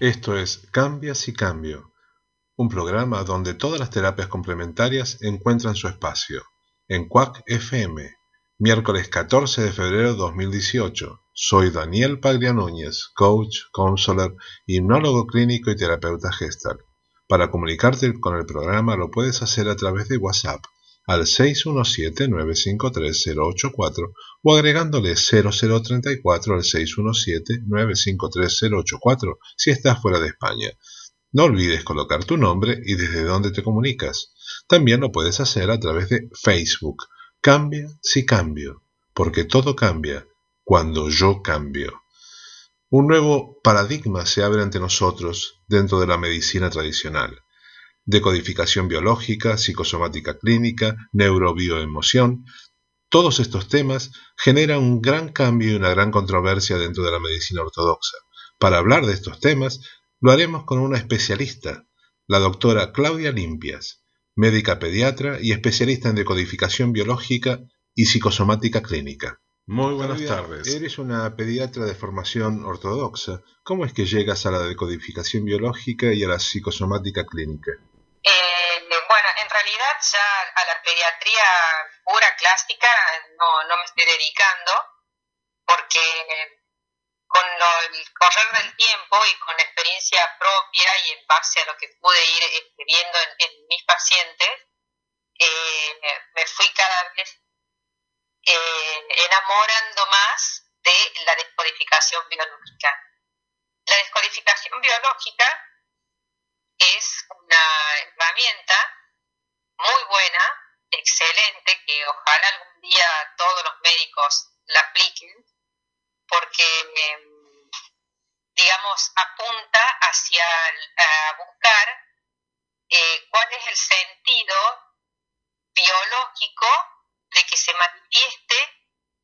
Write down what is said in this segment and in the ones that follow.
Esto es Cambias y Cambio, un programa donde todas las terapias complementarias encuentran su espacio. En CUAC FM, miércoles 14 de febrero de 2018. Soy Daniel Paglia Núñez, coach, counselor, hipnólogo clínico y terapeuta gestal. Para comunicarte con el programa lo puedes hacer a través de WhatsApp al 617-953-084 o agregándole 0034 al 617-953-084 si estás fuera de España. No olvides colocar tu nombre y desde dónde te comunicas. También lo puedes hacer a través de Facebook. Cambia si cambio, porque todo cambia cuando yo cambio. Un nuevo paradigma se abre ante nosotros dentro de la medicina tradicional decodificación biológica, psicosomática clínica, neurobioemoción. Todos estos temas generan un gran cambio y una gran controversia dentro de la medicina ortodoxa. Para hablar de estos temas, lo haremos con una especialista, la doctora Claudia Limpias, médica pediatra y especialista en decodificación biológica y psicosomática clínica. Muy buenas tardes. Eres una pediatra de formación ortodoxa. ¿Cómo es que llegas a la decodificación biológica y a la psicosomática clínica? Eh, bueno, en realidad ya a la pediatría pura clásica no, no me estoy dedicando porque con el correr del tiempo y con experiencia propia y en base a lo que pude ir este, viendo en, mis pacientes, eh, me fui cada vez eh, enamorando más de la descodificación biológica. La descodificación biológica es una herramienta muy buena, excelente, que ojalá algún día todos los médicos la apliquen, porque, em, digamos, apunta hacia buscar eh, cuál es el sentido biológico de que se manifieste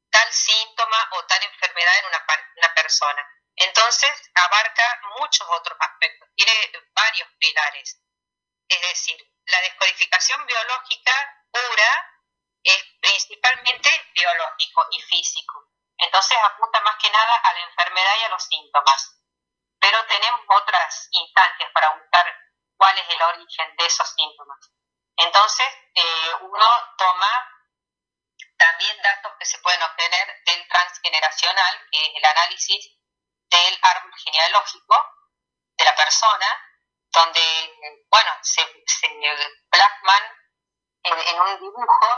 tal síntoma o tal enfermedad en una, una persona. Entonces abarca muchos otros aspectos, tiene varios pilares. Es decir, la descodificación biológica pura es principalmente biológico y físico. Entonces apunta más que nada a la enfermedad y a los síntomas. Pero tenemos otras instancias para buscar cuál es el origen de esos síntomas. Entonces eh, uno toma también datos que se pueden obtener del transgeneracional, que es el análisis del árbol genealógico de la persona, donde, bueno, se, plasman en, un dibujo,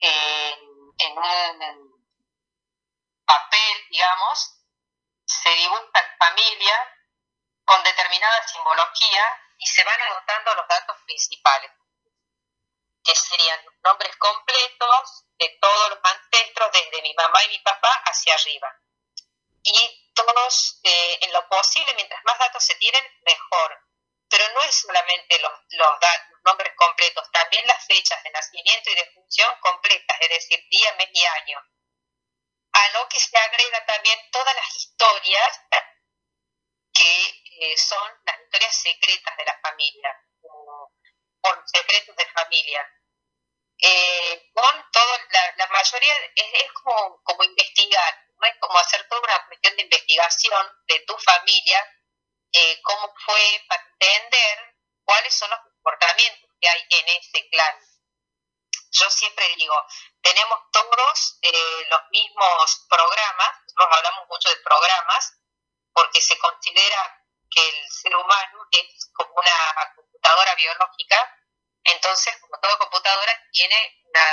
en un papel, digamos, se dibuja familia con determinada simbología y se van anotando los datos principales, que serían nombres completos de todos los ancestros, desde mi mamá y mi papá hacia arriba. Y todos, eh, en lo posible, mientras más datos se tienen, mejor. Pero no es solamente los, los, nombres completos, también las fechas de nacimiento y de función completas, es decir, día, mes y año. A lo que se agrega también todas las historias que eh, son las historias secretas de la familia, o, secretos de familia. Eh, con todo, la, mayoría es, es como, como investigar, es como hacer toda una cuestión de investigación de tu familia, eh, cómo fue para entender cuáles son los comportamientos que hay en ese clan. Yo siempre digo, tenemos todos eh, los mismos programas, nosotros hablamos mucho de programas, porque se considera que el ser humano es como una computadora biológica, entonces, como toda computadora, tiene una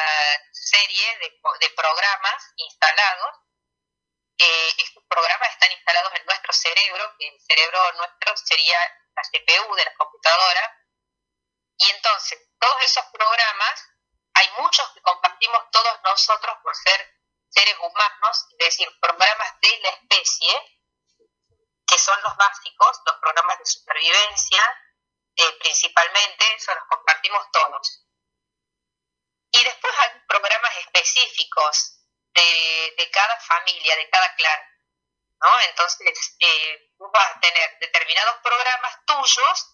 serie de, de programas instalados eh, estos programas están instalados en nuestro cerebro, que el cerebro nuestro sería la CPU de la computadora, y entonces todos esos programas, hay muchos que compartimos todos nosotros por ser seres humanos, es decir, programas de la especie, que son los básicos, los programas de supervivencia, eh, principalmente, eso los compartimos todos. Y después hay programas específicos de, cada familia, de cada clan. ¿no? Entonces, eh, tú vas a tener determinados programas tuyos,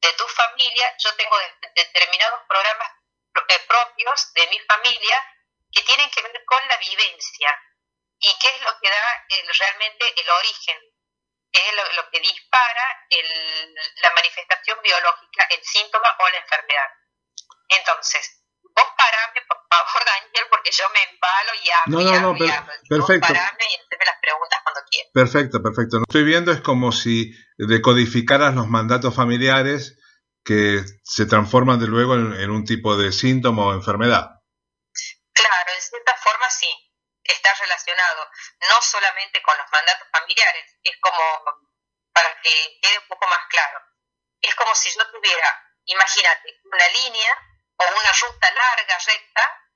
de tu familia, yo tengo determinados programas eh, propios de mi familia que tienen que ver con la vivencia y qué es lo que da realmente el origen es lo, que dispara la manifestación biológica, el síntoma o la enfermedad. Entonces, vos parame, favor, Daniel, porque yo me embalo y hablo. No, no, no, perfecto. Parame y las preguntas cuando quieras. Perfecto, perfecto. Lo que estoy viendo es como si decodificaras los mandatos familiares que se transforman de luego en, un tipo de síntoma o enfermedad. Claro, en cierta forma sí, está relacionado no solamente con los mandatos familiares, es como, para que quede un poco más claro, es como si yo tuviera, imagínate, una línea o una ruta larga, recta,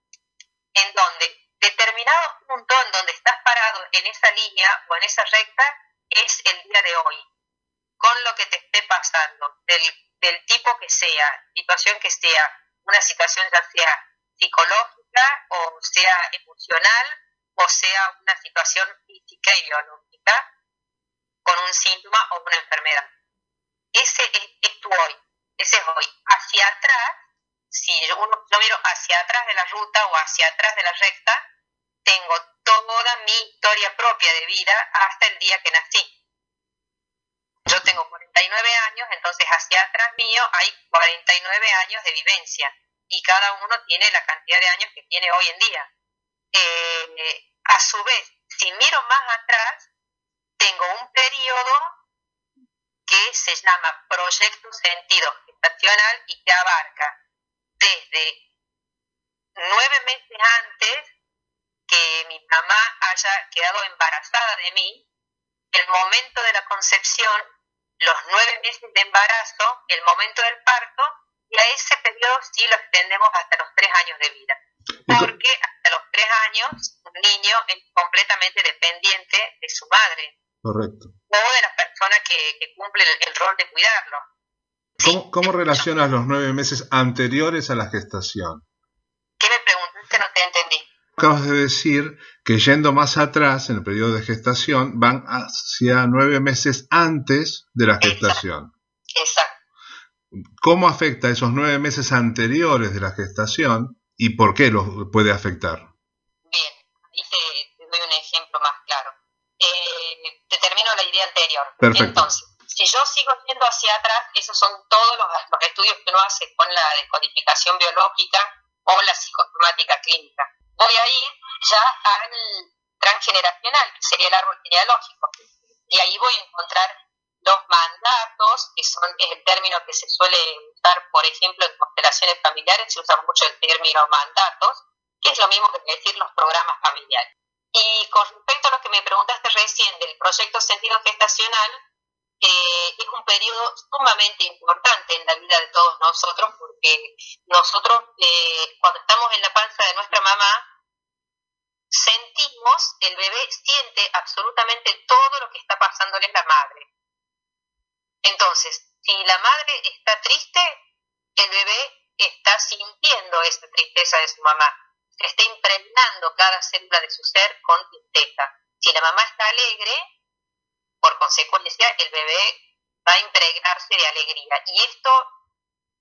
en donde determinado punto en donde estás parado en esa línea o en esa recta es el día de hoy, con lo que te esté pasando, del del tipo que sea, situación que sea, una situación ya sea psicológica o sea emocional o sea una situación física y biológica con un síntoma o una enfermedad. Ese es, tu hoy, ese es hoy. Hacia atrás, si yo, yo miro hacia atrás de la ruta o hacia atrás de la recta, tengo toda mi historia propia de vida hasta el día que nací. Yo tengo 49 años, entonces hacia atrás mío hay 49 años de vivencia y cada uno tiene la cantidad de años que tiene hoy en día. Eh, a su vez, si miro más atrás, tengo un periodo que se llama proyecto sentido gestacional y que abarca desde nueve meses antes que mi mamá haya quedado embarazada de mí, el momento de la concepción los nueve meses de embarazo, el momento del parto, y a ese periodo sí lo extendemos hasta los tres años de vida. Porque hasta los tres años un niño es completamente dependiente de su madre. Correcto. O de la persona que, cumple el, rol de cuidarlo. ¿Cómo, ¿Cómo, relacionas los nueve meses anteriores a la gestación? ¿Qué me preguntas? Que no te entendí. Acabas de decir que yendo más atrás en el periodo de gestación van hacia nueve meses antes de la gestación. Exacto. ¿Cómo afecta esos nueve meses anteriores de la gestación y por qué los puede afectar? Bien, te, doy un ejemplo más claro. Eh, te termino la idea anterior. Perfecto. Entonces, si yo sigo yendo hacia atrás, esos son todos los, los estudios que uno hace con la descodificación biológica o la psicosomática clínica voy a ir ya al transgeneracional, que sería el árbol genealógico. Y ahí voy a encontrar los mandatos, que son es el término que se suele usar, por ejemplo, en constelaciones familiares, se usa mucho el término mandatos, que es lo mismo que decir los programas familiares. Y con respecto a lo que me preguntaste recién del proyecto sentido gestacional, es un periodo sumamente importante en la vida de todos nosotros porque nosotros eh, cuando estamos en la panza de nuestra mamá sentimos, el bebé siente absolutamente todo lo que está pasándole a la madre. Entonces, si la madre está triste, el bebé está sintiendo esa tristeza de su mamá, está impregnando cada célula de su ser con tristeza. Si la mamá está alegre, por consecuencia el bebé va a impregnarse de alegría. Y esto,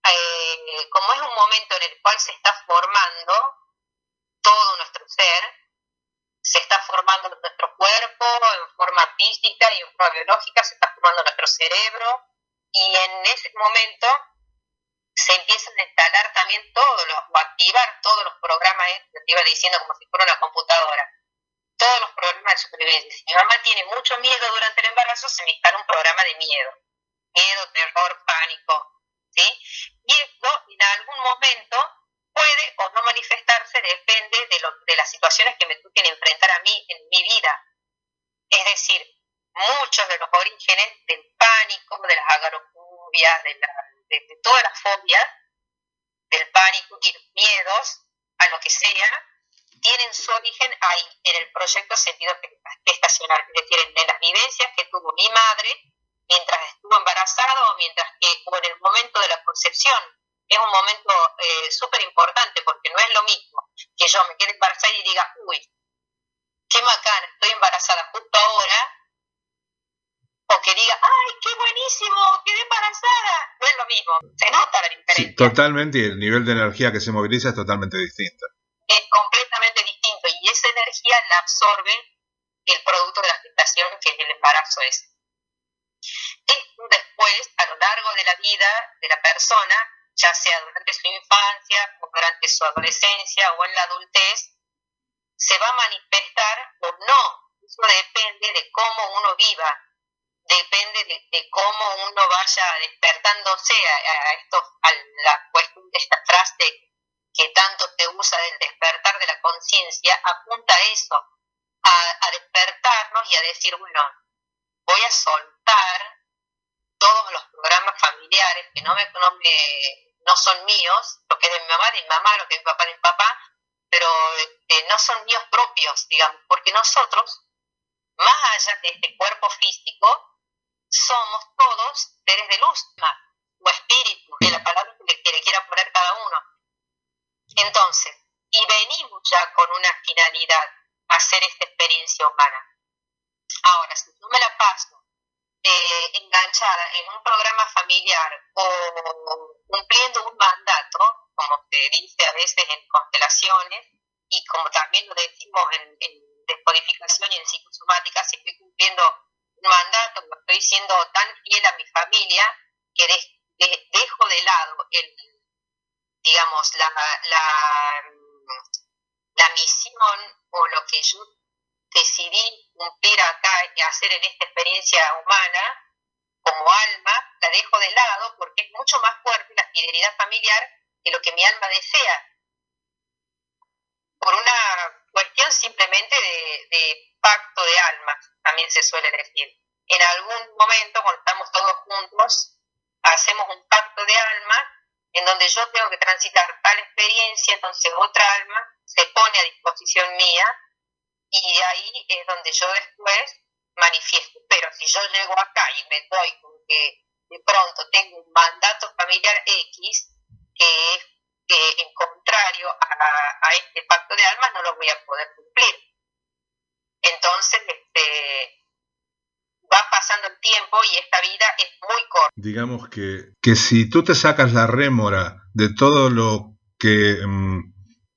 eh, como es un momento en el cual se está formando todo nuestro ser, se está formando nuestro cuerpo en forma física y en forma biológica, se está formando nuestro cerebro y en ese momento se empiezan a instalar también todos los, o activar todos los programas, eh, te iba diciendo como si fuera una computadora, todos los problemas de supervivencia. Mi mamá tiene mucho miedo durante el embarazo, se me instala un programa de miedo. Miedo, terror, pánico. ¿sí? Y esto en algún momento puede o no manifestarse, depende de, lo, de las situaciones que me toquen enfrentar a mí en mi vida. Es decir, muchos de los orígenes del pánico, de las agarofobias, de, de todas las fobias, del pánico y miedos a lo que sea, tienen su origen ahí, en el proyecto sentido gestacional, es decir, en, las vivencias que tuvo mi madre mientras estuvo embarazada o mientras que, o en el momento de la concepción. Es un momento eh, súper importante porque no es lo mismo que yo me quede embarazada y diga, uy, qué bacán, estoy embarazada justo ahora, o que diga, ay, qué buenísimo, quedé embarazada. No es lo mismo, se nota la diferencia. Sí, totalmente, y el nivel de energía que se moviliza es totalmente distinto es completamente distinto y esa energía la absorbe el producto de la gestación que es el embarazo ese. Después, a lo largo de la vida de la persona, ya sea durante su infancia o durante su adolescencia o en la adultez, se va a manifestar o no. Eso depende de cómo uno viva, depende de, cómo uno vaya despertándose a, a la cuestión conciencia, apunta a eso, a, despertarnos y a decir, bueno, voy a soltar todos los programas familiares que no me, no me no son míos, lo que es de mi mamá, de mi mamá, lo que es de mi papá, de mi papá, pero este, no son míos propios, digamos, porque nosotros, más allá de este cuerpo físico, somos todos seres de luz, o espíritu, que la palabra que le quiera poner cada uno. Entonces, y venimos ya con una finalidad, hacer esta experiencia humana. Ahora, si yo me la paso eh, enganchada en un programa familiar o cumpliendo un mandato, como se dice a veces en constelaciones, y como también lo decimos en, descodificación y en psicosomática, si estoy cumpliendo un mandato, estoy siendo tan fiel a mi familia que dejo de lado el, digamos, la, la, la misión o lo que yo decidí cumplir acá y hacer en esta experiencia humana como alma, la dejo de lado porque es mucho más fuerte la fidelidad familiar que lo que mi alma desea. Por una cuestión simplemente de, pacto de alma, también se suele decir. En algún momento, cuando estamos todos juntos, hacemos un pacto de alma en donde yo tengo que transitar tal experiencia, entonces otra alma se pone a disposición mía y ahí es donde yo después manifiesto. Pero si yo llego acá y me doy con que de pronto tengo un mandato familiar X que es en contrario a, este pacto de almas no lo voy a poder cumplir. Entonces, este, pasando el tiempo y esta vida es muy corta. Digamos que, que si tú te sacas la rémora de todo lo que mm,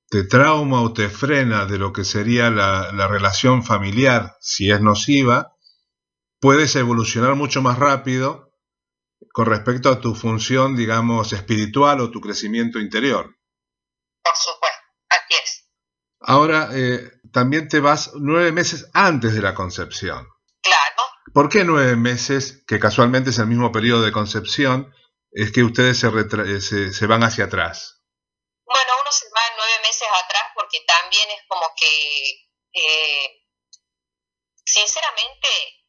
te trauma o te frena de lo que sería la, la relación familiar, si es nociva, puedes evolucionar mucho más rápido con respecto a tu función, digamos, espiritual o tu crecimiento interior. Por supuesto, así es. Ahora, eh, también te vas nueve meses antes de la concepción. ¿Por qué nueve meses, que casualmente es el mismo periodo de concepción, es que ustedes se, eh, se van hacia atrás? Bueno, uno se va nueve meses atrás porque también es como que, eh, sinceramente,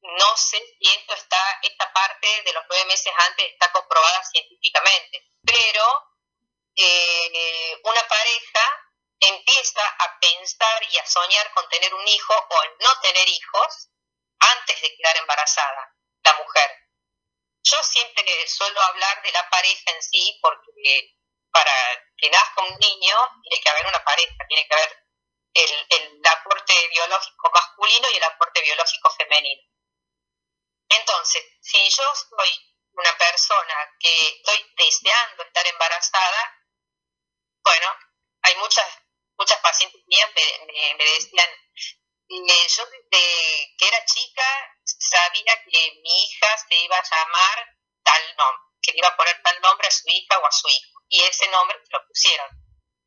no sé si esto está, esta parte de los nueve meses antes está comprobada científicamente, pero eh, una pareja empieza a pensar y a soñar con tener un hijo o no tener hijos antes de quedar embarazada, la mujer. Yo siempre suelo hablar de la pareja en sí porque para que nazca un niño tiene que haber una pareja, tiene que haber el, el aporte biológico masculino y el aporte biológico femenino. Entonces, si yo soy una persona que estoy deseando estar embarazada, bueno, hay muchas muchas pacientes mías me, me, decían, eh, yo desde que era chica sabía que mi hija se iba a llamar tal nombre, que le iba a poner tal nombre a su hija o a su hijo y ese nombre lo pusieron.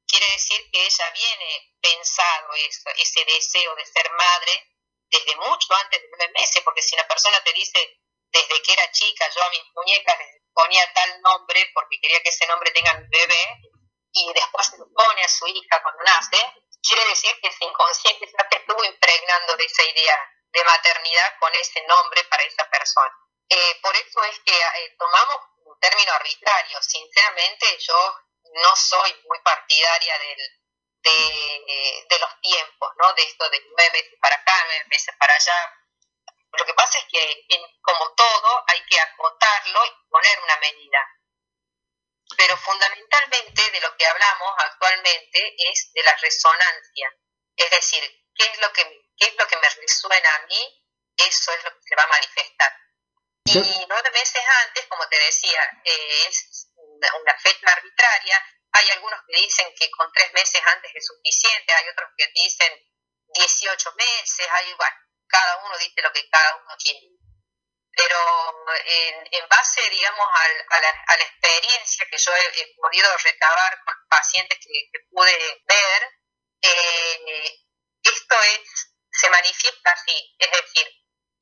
Quiere decir que ella viene pensado ese deseo de ser madre desde mucho antes de nueve meses, porque si una persona te dice desde que era chica, yo a mis muñecas les ponía tal nombre porque quería que ese nombre tenga mi bebé, y después se lo pone a su hija cuando nace, quiere decir que ese inconsciente ya te estuvo impregnando de esa idea de maternidad con ese nombre para esa persona. Eh, por eso es que eh, tomamos término arbitrario. Sinceramente, yo no soy muy partidaria del, de, los tiempos, ¿no? De esto de nueve meses para acá, nueve meses para allá. Lo que pasa es que, como todo, hay que acotarlo y poner una medida. Pero fundamentalmente de lo que hablamos actualmente es de la resonancia. Es decir, ¿qué es lo que, qué es lo que me resuena a mí? Eso es lo que se va a manifestar. Y nueve meses antes, como te decía, eh, es una, fecha arbitraria. Hay algunos que dicen que con tres meses antes es suficiente, hay otros que dicen 18 meses, hay, bueno, cada uno dice lo que cada uno quiere. Pero en, base, digamos, a, la, experiencia que yo he, podido recabar con pacientes que, pude ver, eh, esto es, se manifiesta así, es decir,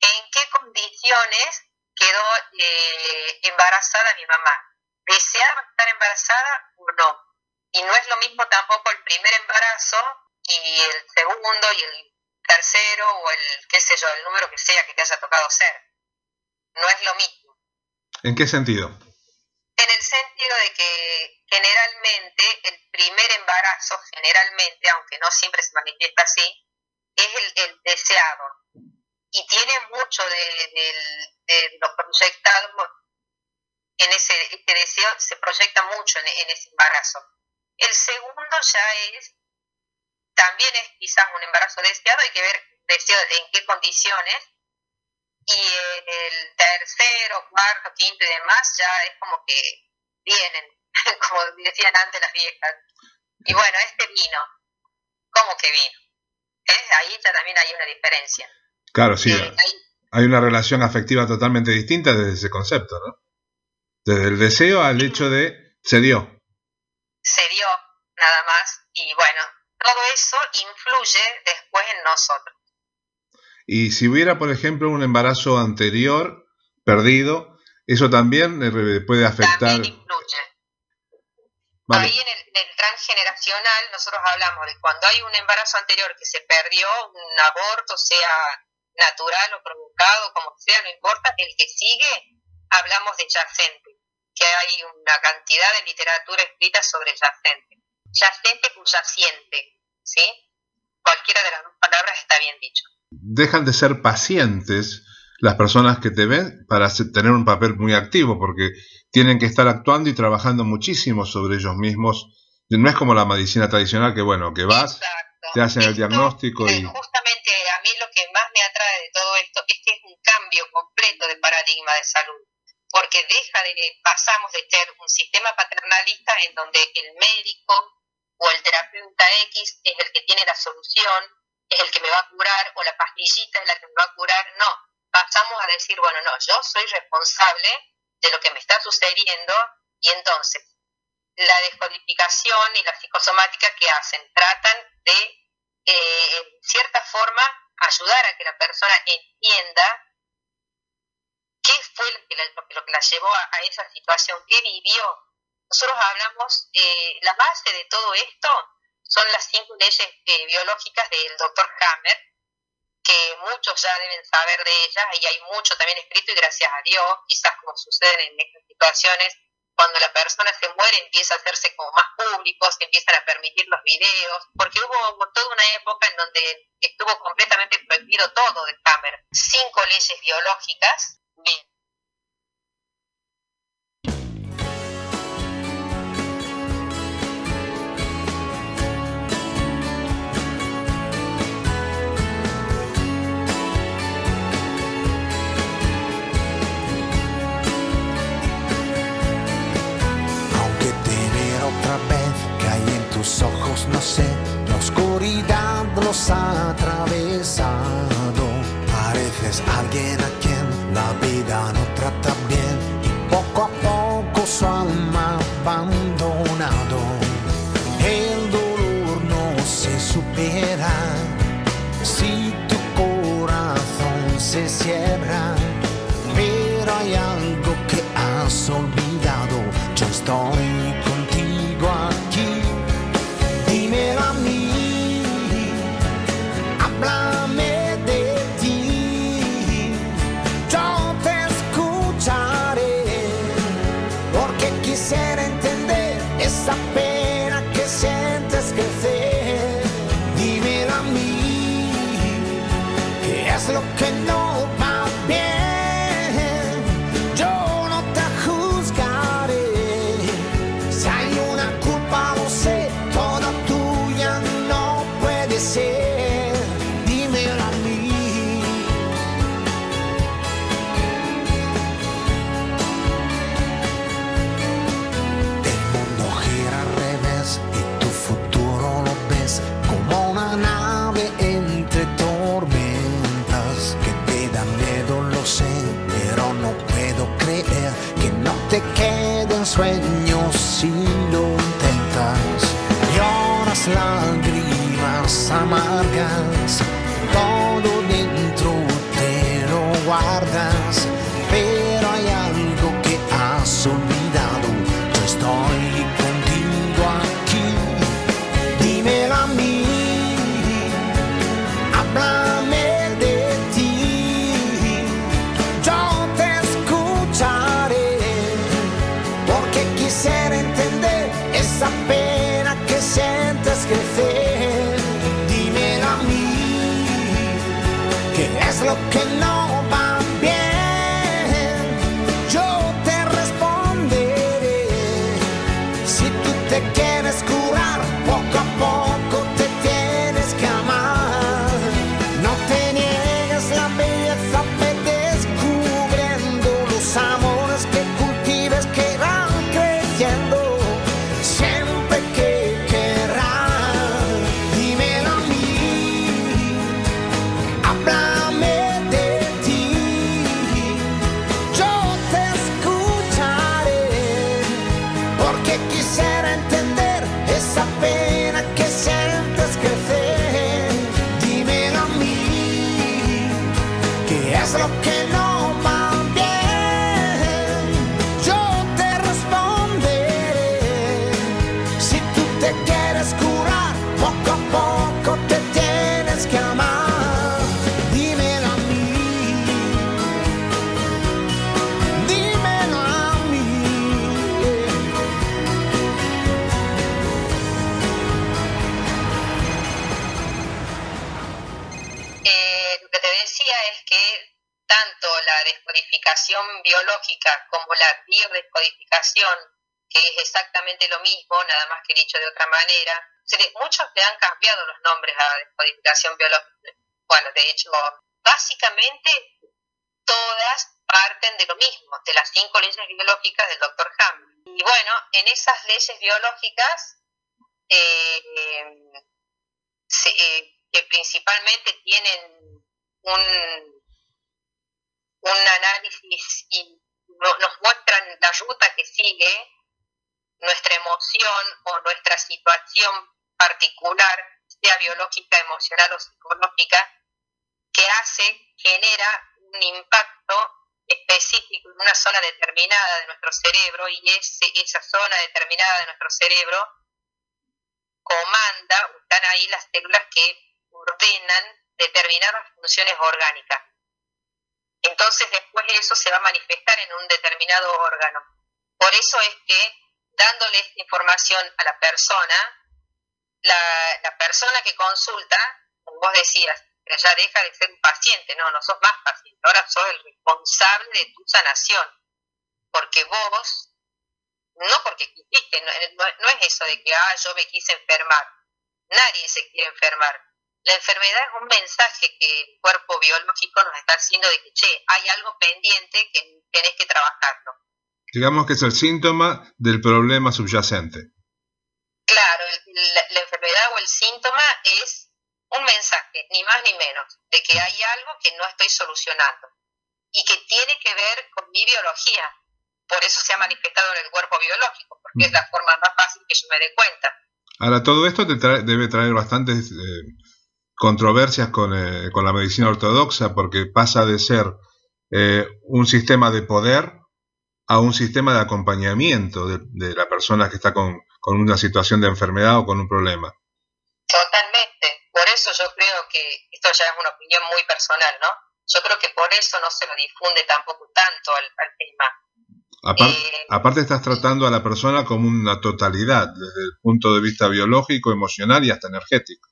en qué condiciones quedó eh, embarazada mi mamá. ¿Deseaba estar embarazada o no? Y no es lo mismo tampoco el primer embarazo y el segundo y el tercero o el, qué sé yo, el número que sea que te haya tocado ser. No es lo mismo. ¿En qué sentido? En el sentido de que generalmente el primer embarazo, generalmente, aunque no siempre se manifiesta así, es el, deseado. Y tiene mucho de, de, lo proyectado en ese, este deseo, se proyecta mucho en, en ese embarazo. El segundo ya es también es quizás un embarazo deseado, hay que ver en qué condiciones. Y el tercero, cuarto, quinto y demás ya es como que vienen, como decían antes las viejas. Y bueno, este vino, ¿cómo que vino? Ahí ya también hay una diferencia. Claro, sí. Eh, hay una relación afectiva totalmente distinta desde ese concepto, ¿no? Desde el deseo al hecho de se dio. Se dio, nada más. Y bueno, todo eso influye después en nosotros. Y si hubiera, por ejemplo, un embarazo anterior perdido, eso también puede afectar. También influye. Ahí en el, transgeneracional nosotros hablamos de cuando hay un embarazo anterior que se perdió, un aborto, sea natural o provocado, como sea, no importa, el que sigue, hablamos de yacente, que hay una cantidad de literatura escrita sobre yacente yacente o yaciente, ¿sí? Cualquiera de las dos palabras está bien dicho. Dejan de ser pacientes las personas que te ven para tener un papel muy activo, porque tienen que estar actuando y trabajando muchísimo sobre ellos mismos. No es como la medicina tradicional que, bueno, que vas, te hacen el diagnóstico y... Justamente a mí lo que más me atrae de todo esto es que es un cambio completo de paradigma de salud, porque deja de, pasamos de ser un sistema paternalista en donde el médico o el terapeuta X es el que tiene la solución, es el que me va a curar, o la pastillita es la que me va a curar. No, pasamos a decir, bueno, no, yo soy responsable de lo que me está sucediendo y entonces la descodificación y la psicosomática que hacen tratan de, eh, en cierta forma, ayudar a que la persona entienda qué fue lo que la, llevó a, a esa situación, qué vivió, nosotros hablamos, eh, la base de todo esto son las cinco leyes eh, biológicas del doctor Hammer, que muchos ya deben saber de ellas y hay mucho también escrito y gracias a Dios, quizás como sucede en estas situaciones, cuando la persona se muere empieza a hacerse como más público, se empiezan a permitir los videos, porque hubo toda una época en donde estuvo completamente prohibido todo de Hammer. Cinco leyes biológicas, bien, ojos, no sé, la oscuridad los ha atravesado. Pareces alguien a quien la vida no trata bien y poco a poco su alma abandonado. El dolor no se supera si tu corazón se cierra, pero hay algo que has olvidado. Yo estoy que es exactamente lo mismo, nada más que dicho de otra manera, muchos le han cambiado los nombres a descodificación biológica. Bueno, de hecho, básicamente todas parten de lo mismo, de las cinco leyes biológicas del doctor Hammond. Y bueno, en esas leyes biológicas eh, eh, que principalmente tienen un, un análisis y no- nos muestran la ruta que sigue nuestra emoción o nuestra situación particular, sea biológica, emocional o psicológica, que hace, genera un impacto específico en una zona determinada de nuestro cerebro y ese, esa zona determinada de nuestro cerebro comanda, están ahí las células que ordenan determinadas funciones orgánicas. Entonces después eso se va a manifestar en un determinado órgano. Por eso es que dándole esta información a la persona, la, persona que consulta, como vos decías, ya deja de ser un paciente, no, no sos más paciente, ahora sos el responsable de tu sanación, porque vos, no porque quisiste, no- no es eso de que, ah, yo me quise enfermar, nadie se quiere enfermar. La enfermedad es un mensaje que el cuerpo biológico nos está haciendo de que, che, hay algo pendiente que tenés que trabajarlo. Digamos que es el síntoma del problema subyacente. Claro, el- la, la enfermedad o el síntoma es un mensaje, ni más ni menos, de que hay algo que no estoy solucionando y que tiene que ver con mi biología. Por eso se ha manifestado en el cuerpo biológico, porque es la forma más fácil que yo me dé cuenta. Ahora, todo esto te trae- debe traer bastantes eh, controversias con, eh, con la medicina ortodoxa, porque pasa de ser eh, un sistema de poder a un sistema de acompañamiento de, de la persona que está con, con una situación de enfermedad o con un problema. Totalmente. Por eso yo creo que, esto ya es una opinión muy personal, ¿no? Yo creo que por eso no se lo difunde tampoco tanto al, al tema. Eh, aparte estás tratando a la persona como una totalidad, desde el punto de vista biológico, emocional y hasta energético.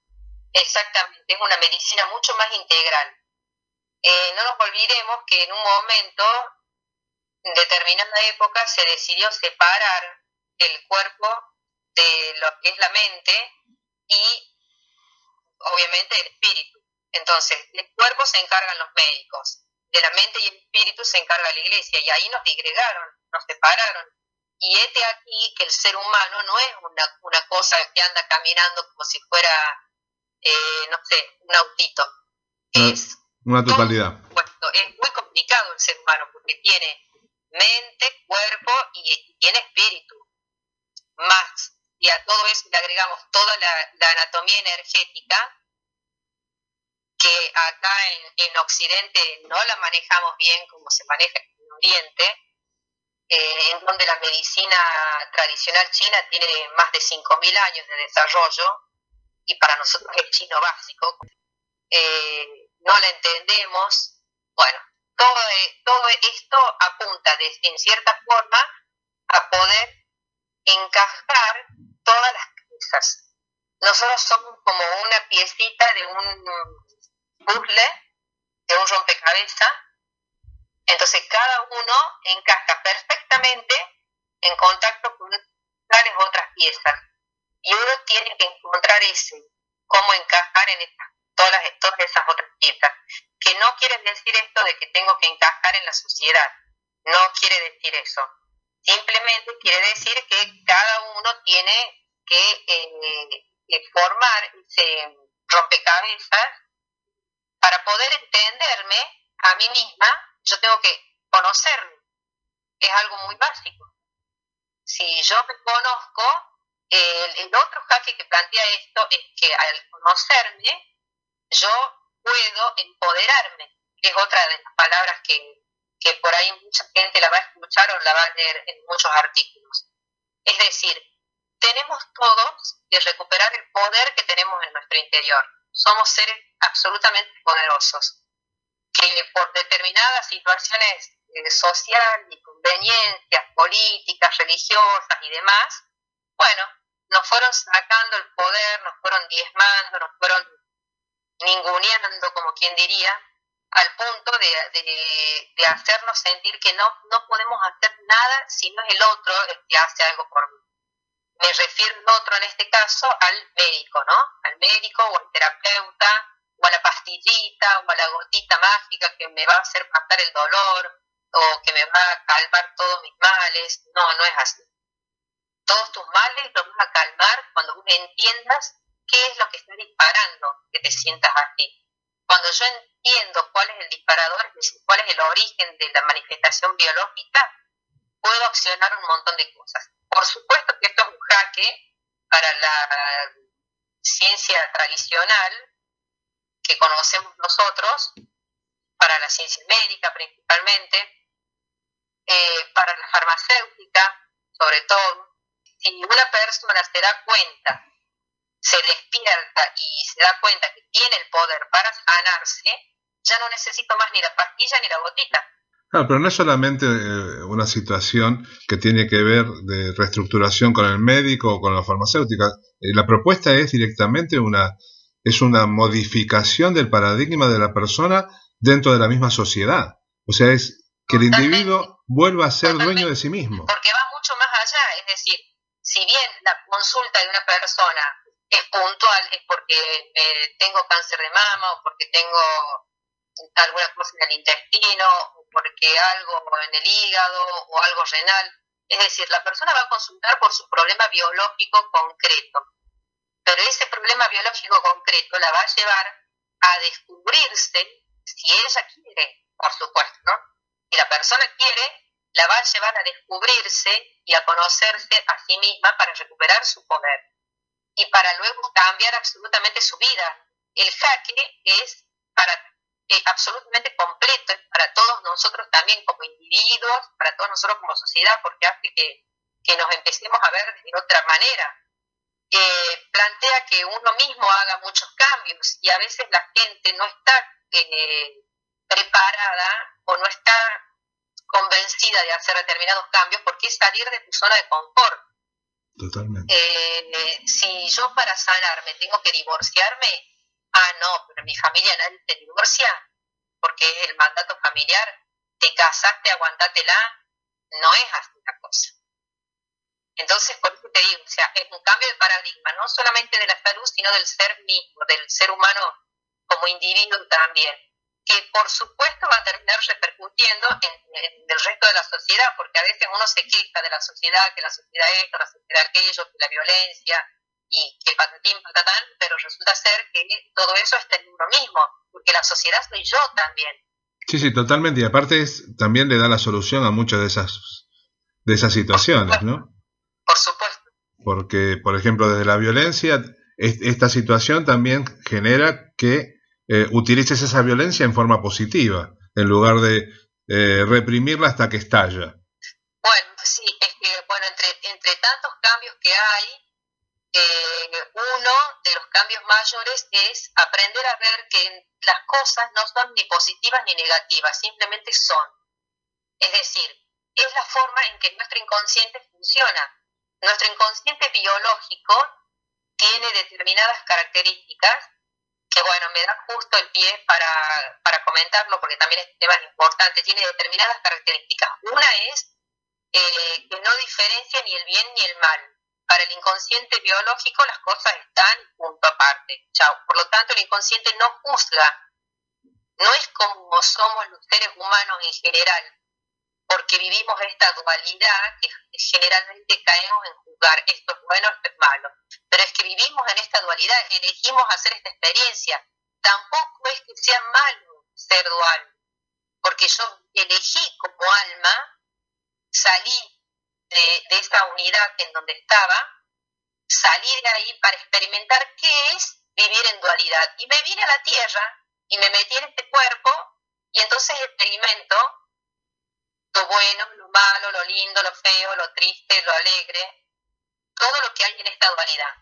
Exactamente, es una medicina mucho más integral. Eh, no nos olvidemos que en un momento, en determinada época, se decidió separar el cuerpo de lo que es la mente y obviamente el espíritu. Entonces, del cuerpo se encargan los médicos, de la mente y el espíritu se encarga la iglesia y ahí nos digregaron, nos separaron. Y este aquí que el ser humano no es una, una cosa que anda caminando como si fuera eh, no sé, un autito. Ah. Es, Una totalidad. compuesto. es muy complicado el ser humano porque tiene mente, cuerpo y, y tiene espíritu. Más y a todo eso le agregamos toda la, anatomía energética, que acá en, Occidente no la manejamos bien como se maneja en Oriente, eh, en donde la medicina tradicional china tiene más de 5.000 años de desarrollo y para nosotros es chino básico. Eh, no la entendemos. Bueno, todo, todo esto apunta de, en cierta forma a poder encajar todas las piezas. Nosotros somos como una piecita de un puzzle, de un rompecabezas. Entonces cada uno encaja perfectamente en contacto con tales otras piezas. Y uno tiene que encontrar ese, cómo encajar en todas, todas esas otras piezas. Que no quiere decir esto de que tengo que encajar en la sociedad. No quiere decir eso Simplemente quiere decir que cada uno tiene que eh, formar ese rompecabezas para poder entenderme a mí misma, yo tengo que conocerme. Es algo muy básico. Si yo me conozco, el, otro jaque que plantea esto es que al conocerme, yo puedo empoderarme. Es otra de las palabras que que por ahí mucha gente la va a escuchar o la va a leer en muchos artículos. Es decir, tenemos todos que recuperar el poder que tenemos en nuestro interior. Somos seres absolutamente poderosos, que por determinadas situaciones eh, sociales y conveniencias políticas, religiosas y demás, bueno, nos fueron sacando el poder, nos fueron diezmando, nos fueron ninguneando, como quien diría, al punto de, de, hacernos sentir que no, no podemos hacer nada si no es el otro el que hace algo por mí. Me refiero al otro en este caso al médico, ¿no? Al médico o al terapeuta o a la pastillita o a la gotita mágica que me va a hacer pasar el dolor o que me va a calmar todos mis males. No, no es así. Todos tus males los vas a calmar cuando vos entiendas qué es lo que está disparando que te sientas así cuando yo entiendo cuál es el disparador, es decir, cuál es el origen de la manifestación biológica, puedo accionar un montón de cosas. Por supuesto que esto es un jaque para la ciencia tradicional que conocemos nosotros, para la ciencia médica principalmente, eh, para la farmacéutica sobre todo. Si una persona se da cuenta se despierta y se da cuenta que tiene el poder para sanarse, ya no necesito más ni la pastilla ni la gotita. Claro, pero no es solamente eh, una situación que tiene que ver de reestructuración con el médico o con la farmacéutica. Eh, la propuesta es directamente una, es una modificación del paradigma de la persona dentro de la misma sociedad. O sea, es que el individuo vuelva a ser dueño de sí mismo. Porque va mucho más allá, es decir, si bien la consulta de una persona es puntual, es porque eh, tengo cáncer de mama o porque tengo alguna cosa en el intestino o porque algo en el hígado o algo renal. Es decir, la persona va a consultar por su problema biológico concreto, pero ese problema biológico concreto la va a llevar a descubrirse si ella quiere, por supuesto, ¿no? Si la persona quiere, la va a llevar a descubrirse y a conocerse a sí misma para recuperar su poder y para luego cambiar absolutamente su vida. El jaque es para eh, absolutamente completo, es para todos nosotros también como individuos, para todos nosotros como sociedad, porque hace que, nos empecemos a ver de otra manera. plantea que uno mismo haga muchos cambios y a veces la gente no está eh, preparada o no está convencida de hacer determinados cambios porque es salir de tu zona de confort. Totalmente. Eh, si yo para sanarme tengo que divorciarme, ah, no, pero en mi familia nadie te divorcia, porque es el mandato familiar, te casaste, aguantátela, no es así la cosa. Entonces, por eso te digo, o sea, es un cambio de paradigma, no solamente de la salud, sino del ser mismo, del ser humano como individuo también que por supuesto va a terminar repercutiendo en, el resto de la sociedad, porque a veces uno se queja de la sociedad, que la sociedad esto, la sociedad aquello, que la violencia y que patatín, patatán, pero resulta ser que todo eso está en uno mismo, porque la sociedad soy yo también. Sí, sí, totalmente, y aparte también le da la solución a muchas de esas, de esas situaciones, ¿no? Por supuesto. porque, por ejemplo, desde la violencia, esta situación también genera que eh, utilices esa violencia en forma positiva, en lugar de eh, reprimirla hasta que estalla. Bueno, sí, es que, bueno, entre, entre tantos cambios que hay, eh, uno de los cambios mayores es aprender a ver que las cosas no son ni positivas ni negativas, simplemente son. Es decir, es la forma en que nuestro inconsciente funciona. Nuestro inconsciente biológico tiene determinadas características que, bueno, me da justo el pie para, para comentarlo porque también este tema es importante. Tiene determinadas características. Una es eh, que no diferencia ni el bien ni el mal. Para el inconsciente biológico las cosas están punto aparte. Chao. Por lo tanto, el inconsciente no juzga. No es como somos los seres humanos en general, porque vivimos esta dualidad que generalmente caemos en juzgar esto es bueno, esto es malo. Pero es que vivimos en esta dualidad, elegimos hacer esta experiencia. Tampoco es que sea malo ser dual, porque yo elegí como alma, salí de, de esta unidad en donde estaba, salí de ahí para experimentar qué es vivir en dualidad. Y me vine a la tierra y me metí en este cuerpo y entonces experimento lo bueno, lo malo, lo lindo, lo feo, lo triste, lo alegre, todo lo que hay en esta dualidad.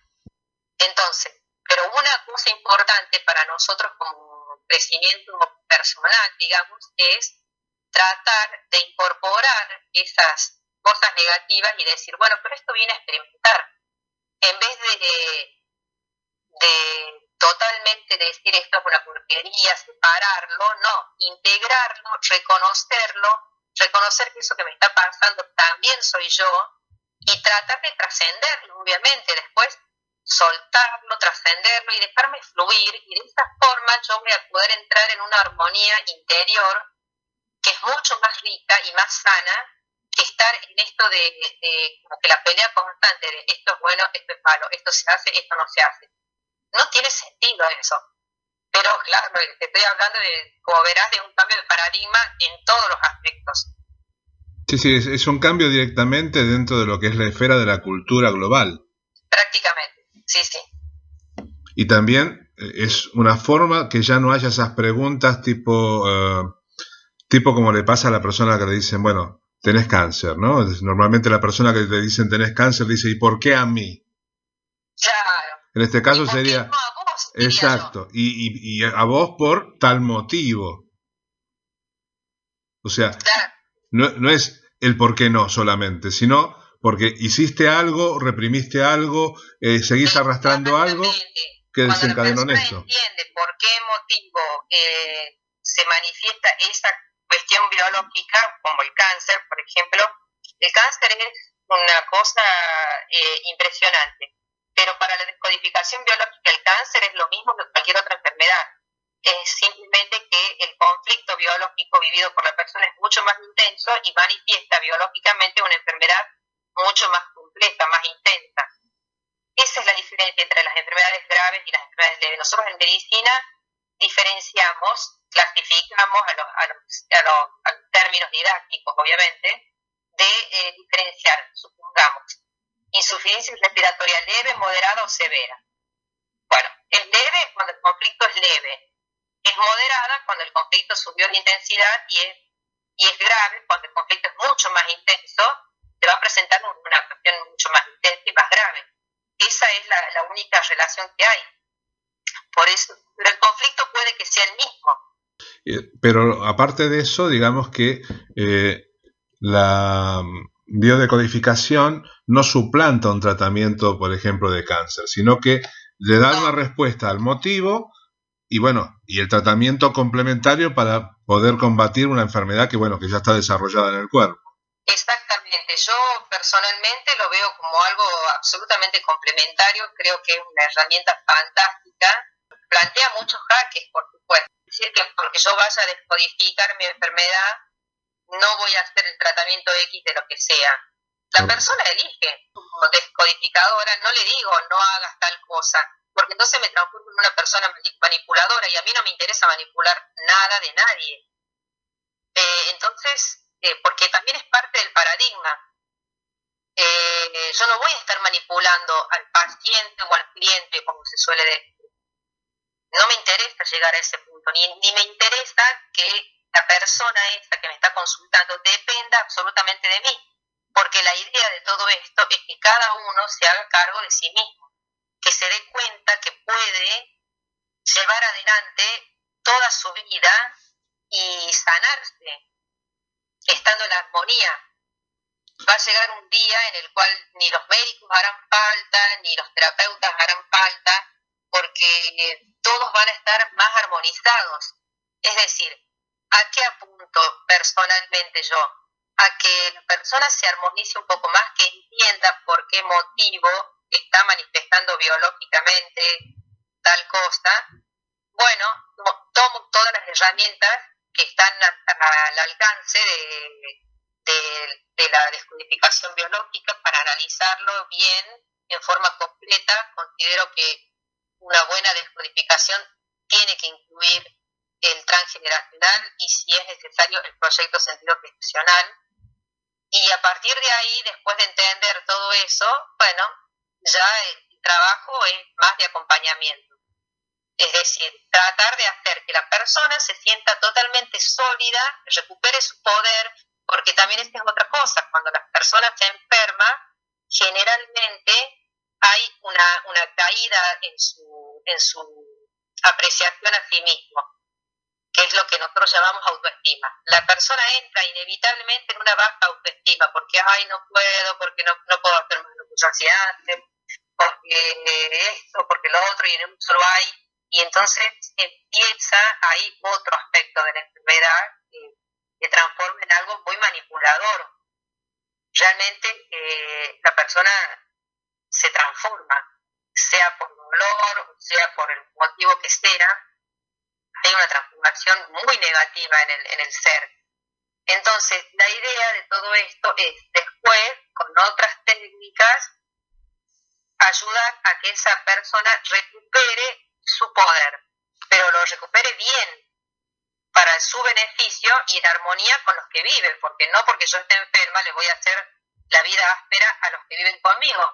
Entonces, pero una cosa importante para nosotros como crecimiento personal, digamos, es tratar de incorporar esas cosas negativas y decir, bueno, pero esto viene a experimentar. En vez de, de totalmente decir esto es una porquería, separarlo, no, integrarlo, reconocerlo reconocer que eso que me está pasando también soy yo y tratar de trascenderlo, obviamente, después soltarlo, trascenderlo y dejarme fluir y de esa forma yo voy a poder entrar en una armonía interior que es mucho más rica y más sana que estar en esto de, como que la pelea constante de esto es bueno, esto es malo, esto se hace, esto no se hace. No tiene sentido eso. Pero claro, te estoy hablando de, como verás, de un cambio de paradigma en todos los aspectos. Sí, sí, es, un cambio directamente dentro de lo que es la esfera de la cultura global. Prácticamente, sí, sí. Y también eh, es una forma que ya no haya esas preguntas tipo, eh, tipo como le pasa a la persona que le dicen, bueno, tenés cáncer, ¿no? Normalmente la persona que te dicen tenés cáncer dice, ¿y por qué a mí? Claro. En este caso sería... Exacto, y, y, a vos por tal motivo. O sea, no, no es el por qué no solamente, sino porque hiciste algo, reprimiste algo, eh, seguís arrastrando algo que desencadenó en esto. entiende por qué motivo eh, se manifiesta esa cuestión biológica, como el cáncer, por ejemplo, el cáncer es una cosa eh, impresionante pero para la descodificación biológica el cáncer es lo mismo que cualquier otra enfermedad. Es simplemente que el conflicto biológico vivido por la persona es mucho más intenso y manifiesta biológicamente una enfermedad mucho más compleja, más intensa. Esa es la diferencia entre las enfermedades graves y las enfermedades leves. Nosotros en medicina diferenciamos, clasificamos a los, a los, a los, términos didácticos, obviamente, de eh, diferenciar, supongamos, insuficiencia respiratoria leve, moderada o severa. Bueno, es leve cuando el conflicto es leve, es moderada cuando el conflicto subió de intensidad y es, y es grave cuando el conflicto es mucho más intenso, se va a presentar una cuestión mucho más intensa y más grave. Esa es la, única relación que hay. Por eso, el conflicto puede que sea el mismo. Eh, pero aparte de eso, digamos que eh, la biodecodificación no suplanta un tratamiento, por ejemplo, de cáncer, sino que le da una respuesta al motivo y bueno, y el tratamiento complementario para poder combatir una enfermedad que bueno, que ya está desarrollada en el cuerpo. Exactamente, yo personalmente lo veo como algo absolutamente complementario, creo que es una herramienta fantástica, plantea muchos jaques, por supuesto, es decir, que porque yo vaya a descodificar mi enfermedad, no voy a hacer el tratamiento X de lo que sea. La persona elige, como descodificadora, no le digo no hagas tal cosa, porque entonces me transformo en una persona manipuladora y a mí no me interesa manipular nada de nadie. Eh, entonces, eh, porque también es parte del paradigma. eh, yo no voy a estar manipulando al paciente o al cliente, como se suele decir. No me interesa llegar a ese punto, ni, ni me interesa que la persona esta que me está consultando dependa absolutamente de mí, porque la idea de todo esto es que cada uno se haga cargo de sí mismo, que se dé cuenta que puede llevar adelante toda su vida y sanarse, estando en la armonía. Va a llegar un día en el cual ni los médicos harán falta, ni los terapeutas harán falta, porque todos van a estar más armonizados. Es decir, ¿a qué apunto personalmente yo? A que la persona se armonice un poco más, que entienda por qué motivo está manifestando biológicamente tal cosa. Bueno, tomo todas las herramientas que están al alcance de, la descodificación biológica para analizarlo bien en forma completa. Considero que una buena descodificación tiene que incluir el transgeneracional y si es necesario el proyecto sentido profesional. Y a partir de ahí, después de entender todo eso, bueno, ya el trabajo es más de acompañamiento. Es decir, tratar de hacer que la persona se sienta totalmente sólida, recupere su poder, porque también esta es otra cosa, cuando la persona se enferma, generalmente hay una, una caída en su, en su apreciación a sí mismo, que es lo que nosotros llamamos autoestima. La persona entra inevitablemente en una baja autoestima, porque, ay, no puedo, porque no, no puedo hacer más lo que yo hacía antes, porque esto, porque lo otro, y en un solo hay, y entonces empieza ahí otro aspecto de la enfermedad que, que transforma en algo muy manipulador. Realmente eh, la persona se transforma, sea por dolor, sea por el motivo que sea, hay una transformación muy negativa en el, en el ser. Entonces, la idea de todo esto es después, con otras técnicas, ayudar a que esa persona recupere su poder, pero lo recupere bien, para su beneficio y en armonía con los que viven, porque no porque yo esté enferma le voy a hacer la vida áspera a los que viven conmigo,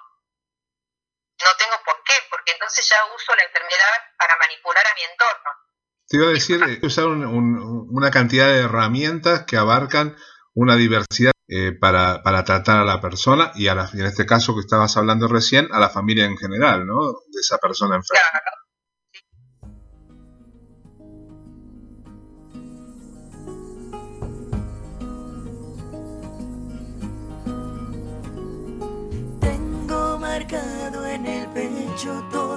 no tengo por qué, porque entonces ya uso la enfermedad para manipular a mi entorno. Te iba a decir, eh, usar una cantidad de herramientas que abarcan una diversidad eh, para, para, tratar a la persona y, a la, en este caso que estabas hablando recién, a la familia en general, ¿no? De esa persona enferma. Claro. en el pecho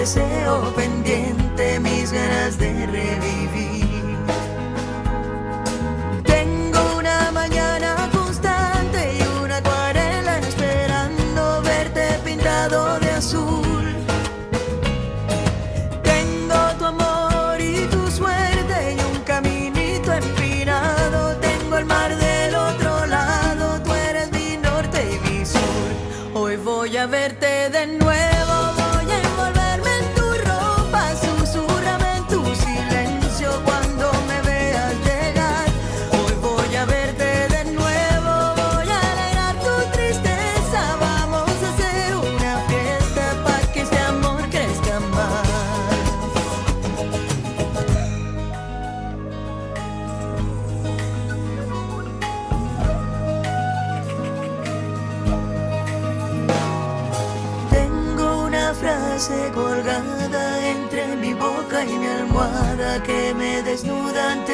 deseo pendiente, mis ganas de revivir. Que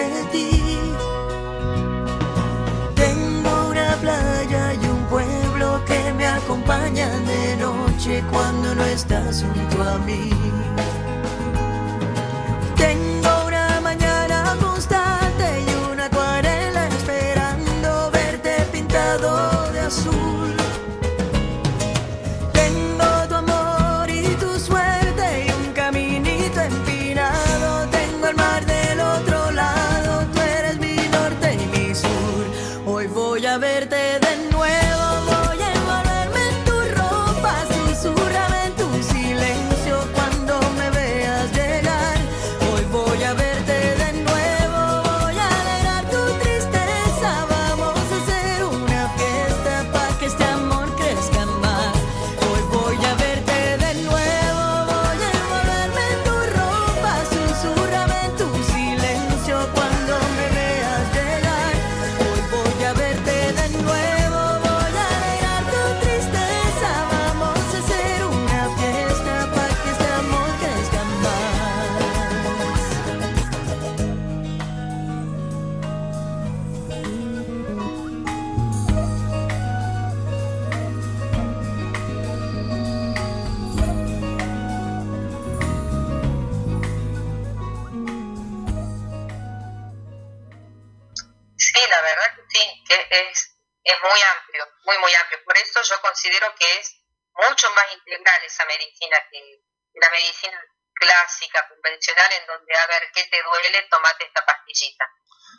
esa medicina que la medicina clásica, convencional, en donde, a ver, ¿qué te duele? Tomate esta pastillita.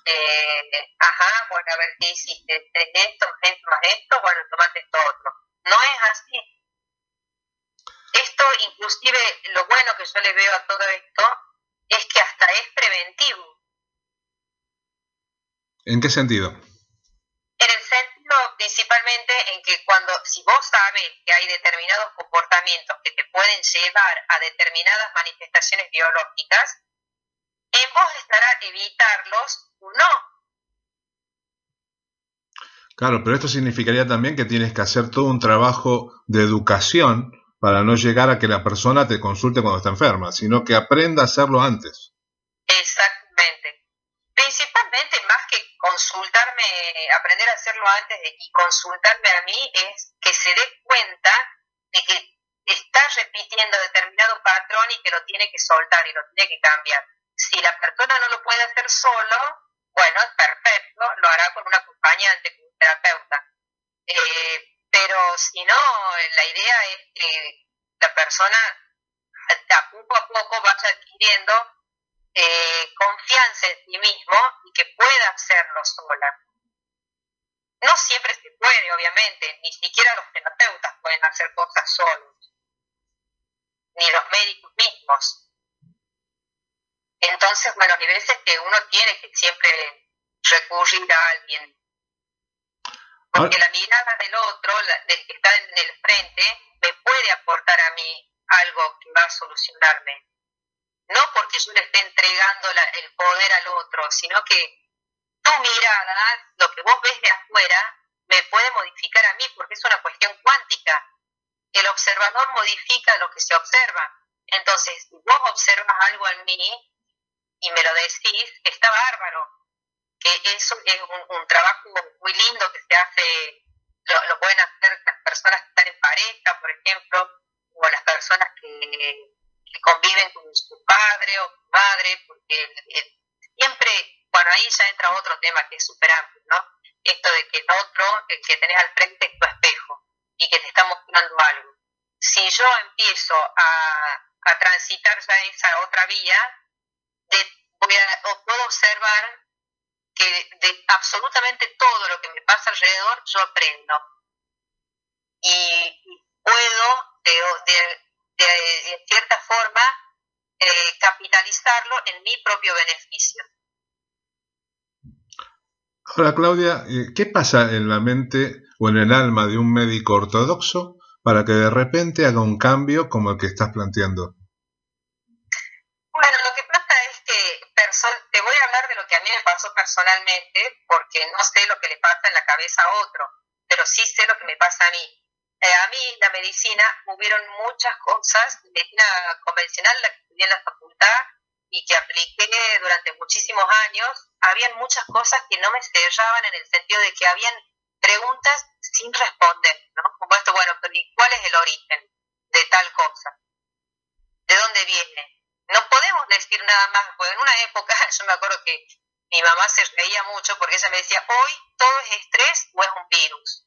Eh, ajá, bueno, a ver, ¿qué hiciste? Esto, esto, más esto, bueno, tomate esto otro. No es así. Esto, inclusive, lo bueno que yo le veo a todo esto es que hasta es preventivo. ¿En qué sentido? En el sentido principalmente en que cuando, si vos sabes que hay determinados comportamientos que te pueden llevar a determinadas manifestaciones biológicas, en vos estará evitarlos o no. Claro, pero esto significaría también que tienes que hacer todo un trabajo de educación para no llegar a que la persona te consulte cuando está enferma, sino que aprenda a hacerlo antes. Exactamente. Principalmente más que consultarme, aprender a hacerlo antes y consultarme a mí es que se dé cuenta de que está repitiendo determinado patrón y que lo tiene que soltar y lo tiene que cambiar. Si la persona no lo puede hacer solo, bueno, perfecto, lo hará con un acompañante, con un terapeuta. Eh, pero si no, la idea es que la persona a poco a poco vaya adquiriendo eh, confianza en sí mismo y que pueda hacerlo sola. No siempre se puede, obviamente, ni siquiera los terapeutas pueden hacer cosas solos, ni los médicos mismos. Entonces, bueno, hay veces que uno tiene que siempre recurrir a alguien porque la mirada del otro, del que está en el frente, me puede aportar a mí algo que va a solucionarme. No porque yo le esté entregando el poder al otro, sino que tu mirada, lo que vos ves de afuera, me puede modificar a mí porque es una cuestión cuántica. El observador modifica lo que se observa. Entonces, vos observas algo en mí y me lo decís, está bárbaro que eso es un, trabajo muy lindo que se hace, lo, pueden hacer las personas que están en pareja, por ejemplo, o las personas que, conviven con su padre o su madre, porque siempre, bueno, ahí ya entra otro tema que es súper amplio, ¿no? Esto de que el otro, el que tenés al frente es tu espejo y que te está mostrando algo. Si yo empiezo a, a transitar ya esa otra vía, de, voy a, o puedo observar que de absolutamente todo lo que me pasa alrededor yo aprendo. Y, puedo, de, cierta forma, eh, capitalizarlo en mi propio beneficio. Ahora, Claudia, eh, ¿qué pasa en la mente o en el alma de un médico ortodoxo para que de repente haga un cambio como el que estás planteando? te voy a hablar de lo que a mí me pasó personalmente, porque no sé lo que le pasa en la cabeza a otro, pero sí sé lo que me pasa a mí. Eh, a mí, la medicina, hubieron muchas cosas, medicina convencional, la que estudié en la facultad y que apliqué durante muchísimos años, habían muchas cosas que no me cerraban en el sentido de que habían preguntas sin responder, ¿no? Como esto, bueno, pero ¿y cuál es el origen de tal cosa? ¿De dónde viene? no podemos decir nada más, porque en una época yo me acuerdo que mi mamá se reía mucho porque ella me decía, hoy todo es estrés o es un virus.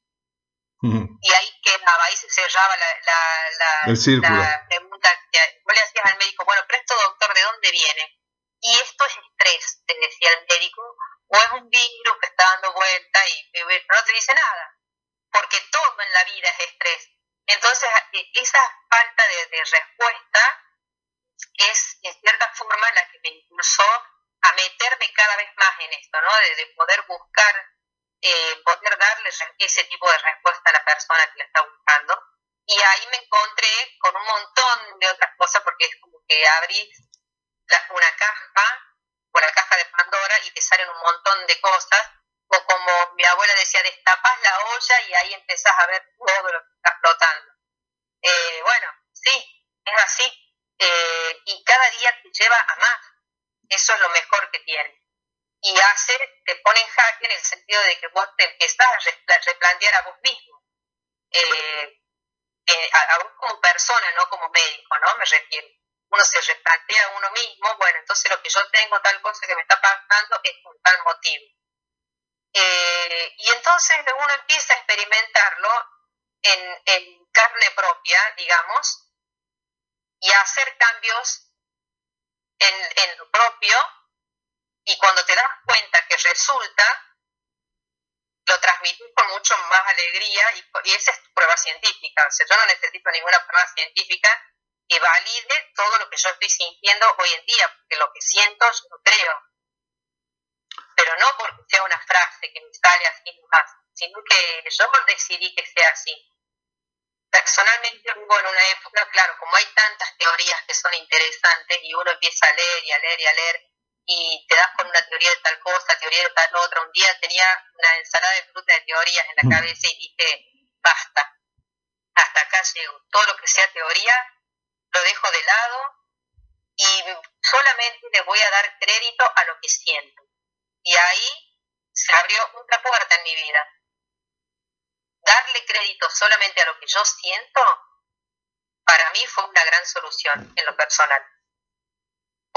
Y ahí quedaba, ahí se cerraba la, la, la, pregunta que vos le hacías al médico, bueno, pero esto doctor, ¿de dónde viene? Y esto es estrés, te decía el médico, o es un virus que está dando vuelta y no te dice nada, porque todo en la vida es estrés. Entonces, e, esa falta de respuesta es en cierta forma la que me impulsó a meterme cada vez más en esto, ¿no? De, poder buscar, eh, poder darle ese tipo de respuesta a la persona que la está buscando. Y ahí me encontré con un montón de otras cosas, porque es como que abrís una caja, una caja de Pandora, y te salen un montón de cosas, o como mi abuela decía, destapas la olla y ahí empezás a ver todo lo que está flotando. Eh, bueno, sí, es así eh, y cada día te lleva a más. Eso es lo mejor que tiene. Y hace, te pone en jaque sentido de que vos te empezás a replantear a vos mismo. Eh, eh, a, vos como persona, no como médico, ¿no? Me refiero. Uno se replantea a uno mismo, bueno, entonces lo que yo tengo, tal cosa que me está pasando, es por tal motivo. Eh, y entonces uno empieza a experimentarlo en, en carne propia, digamos, y a hacer cambios en, en lo propio, y cuando te das cuenta que resulta, lo transmitís con mucho más alegría y, y, esa es prueba científica. O sea, yo no necesito ninguna prueba científica que valide todo lo que yo estoy sintiendo hoy en día, porque lo que siento yo lo creo. Pero no porque sea una frase que me sale así más, sino que yo decidí que sea así. Personalmente hubo en una época, claro, como hay tantas teorías que son interesantes y uno empieza a leer y a leer y a leer, y te das con una teoría de tal cosa, teoría de tal otra. Un día tenía una ensalada de fruta de teorías en la mm. cabeza y dije, basta, hasta acá llego. Todo lo que sea teoría lo dejo de lado y solamente le voy a dar crédito a lo que siento. Y ahí se abrió otra puerta en mi vida. Darle crédito solamente a lo que yo siento, para mí fue una gran solución en lo personal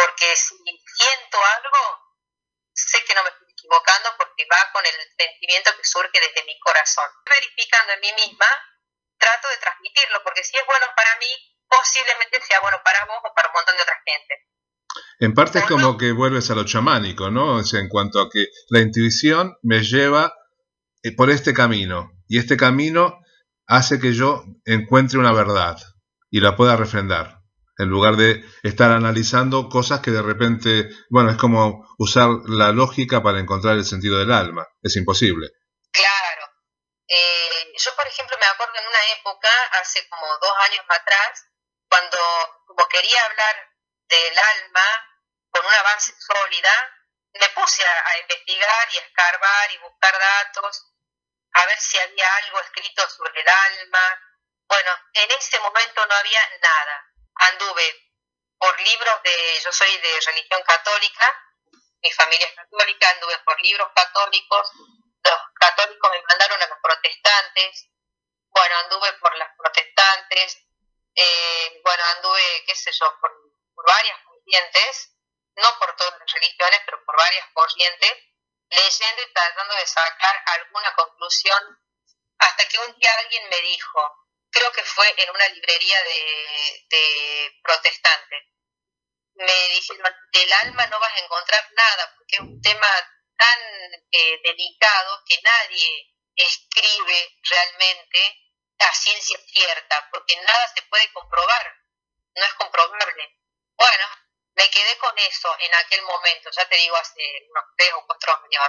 porque si siento algo, sé que no me estoy equivocando porque va con el sentimiento que surge desde mi corazón. Verificando en mí misma, trato de transmitirlo, porque si es bueno para mí, posiblemente sea bueno para vos o para un montón de otra gente. En parte es como que vuelves a lo chamánico, ¿no? O sea, en cuanto a que la intuición me lleva eh, por este camino y este camino hace que yo encuentre una verdad y la pueda refrendar en lugar de estar analizando cosas que de repente, bueno, es como usar la lógica para encontrar el sentido del alma, es imposible. Claro. Eh, yo, por ejemplo, me acuerdo en una época, hace como dos años atrás, cuando quería hablar del alma con una base sólida, me puse a, a investigar y a escarbar y buscar datos, a ver si había algo escrito sobre el alma. Bueno, en ese momento no había nada anduve por libros de, yo soy de religión católica, mi familia es católica, anduve por libros católicos, los católicos me mandaron a los protestantes, bueno, anduve por las protestantes, eh, bueno, anduve, qué sé yo, por, varias corrientes, no por todas las religiones, pero por varias corrientes, leyendo y tratando de sacar alguna conclusión, hasta que un día alguien me dijo, creo que fue en una librería de, de protestantes. Me dijeron, del alma no vas a encontrar nada, porque es un tema tan eh, delicado que nadie escribe realmente a ciencia cierta, porque nada se puede comprobar, no es comprobable. Bueno, me quedé con eso en aquel momento, ya te digo, hace unos tres o cuatro años.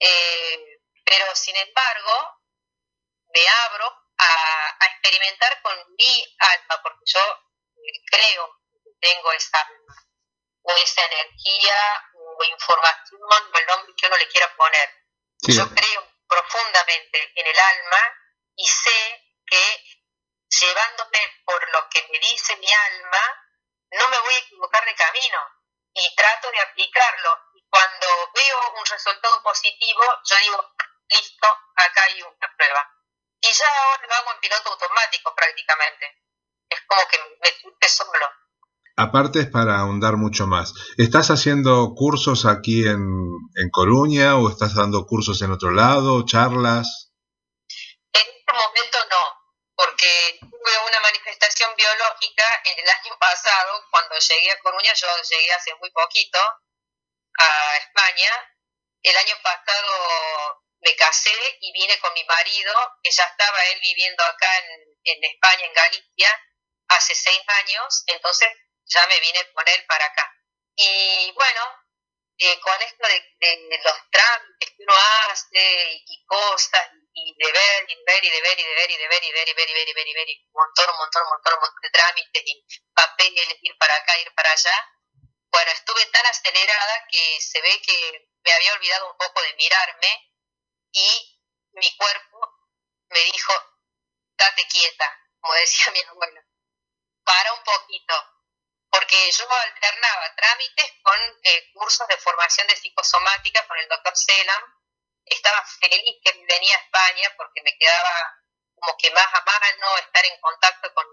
Eh, pero sin embargo, me abro a, experimentar con mi alma, porque yo eh, creo que tengo esa o esa energía o información o el nombre que uno le quiera poner. Yo creo profundamente en el alma y sé que llevándome por lo que me dice mi alma, no me voy a equivocar de camino y trato de aplicarlo. Y cuando veo un resultado positivo, yo digo, listo, acá hay una prueba y ya ahora lo hago en piloto automático prácticamente. Es como que me surge solo. Aparte es para ahondar mucho más. ¿Estás haciendo cursos aquí en, en Coruña o estás dando cursos en otro lado, charlas? En este momento no, porque tuve una manifestación biológica en el año pasado, cuando llegué a Coruña, yo llegué hace muy poquito a España. El año pasado me casé y vine con mi marido, que ya estaba él viviendo acá en, España, en Galicia, hace seis años, entonces ya me vine con él para acá. Y bueno, eh, con esto de, los trámites que uno hace y, cosas, y de ver, y de ver, y de ver, y de ver, y de ver, y ver, y ver, y ver, y ver, y ver, y un montón, un montón, un montón, un montón de trámites y papeles, ir para acá, ir para allá. Bueno, estuve tan acelerada que se ve que me había olvidado un poco de mirarme y mi cuerpo me dijo, date quieta, como decía mi abuela, para un poquito, porque yo alternaba trámites con eh, cursos de formación de psicosomática con el doctor Selam, estaba feliz que venía a España porque me quedaba como que más a mano estar en contacto con,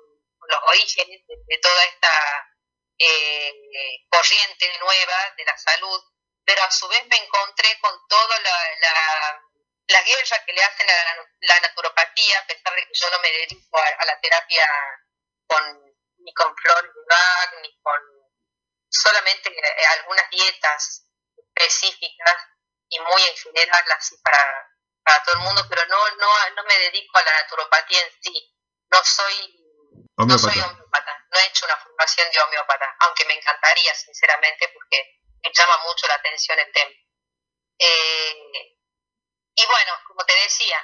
los orígenes de, toda esta eh, corriente nueva de la salud pero a su vez me encontré con toda la, la, la guerra que le hacen a la, naturopatía, a pesar de que yo no me dedico a, la terapia con, ni con flores de ni con solamente eh, algunas dietas específicas y muy en general así para, para todo el mundo, pero no, no, no me dedico a la naturopatía en sí. No soy no soy homeópata, no he hecho una formación de homeópata, aunque me encantaría, sinceramente, porque me llama mucho la atención el tema. Eh, y bueno, como te decía,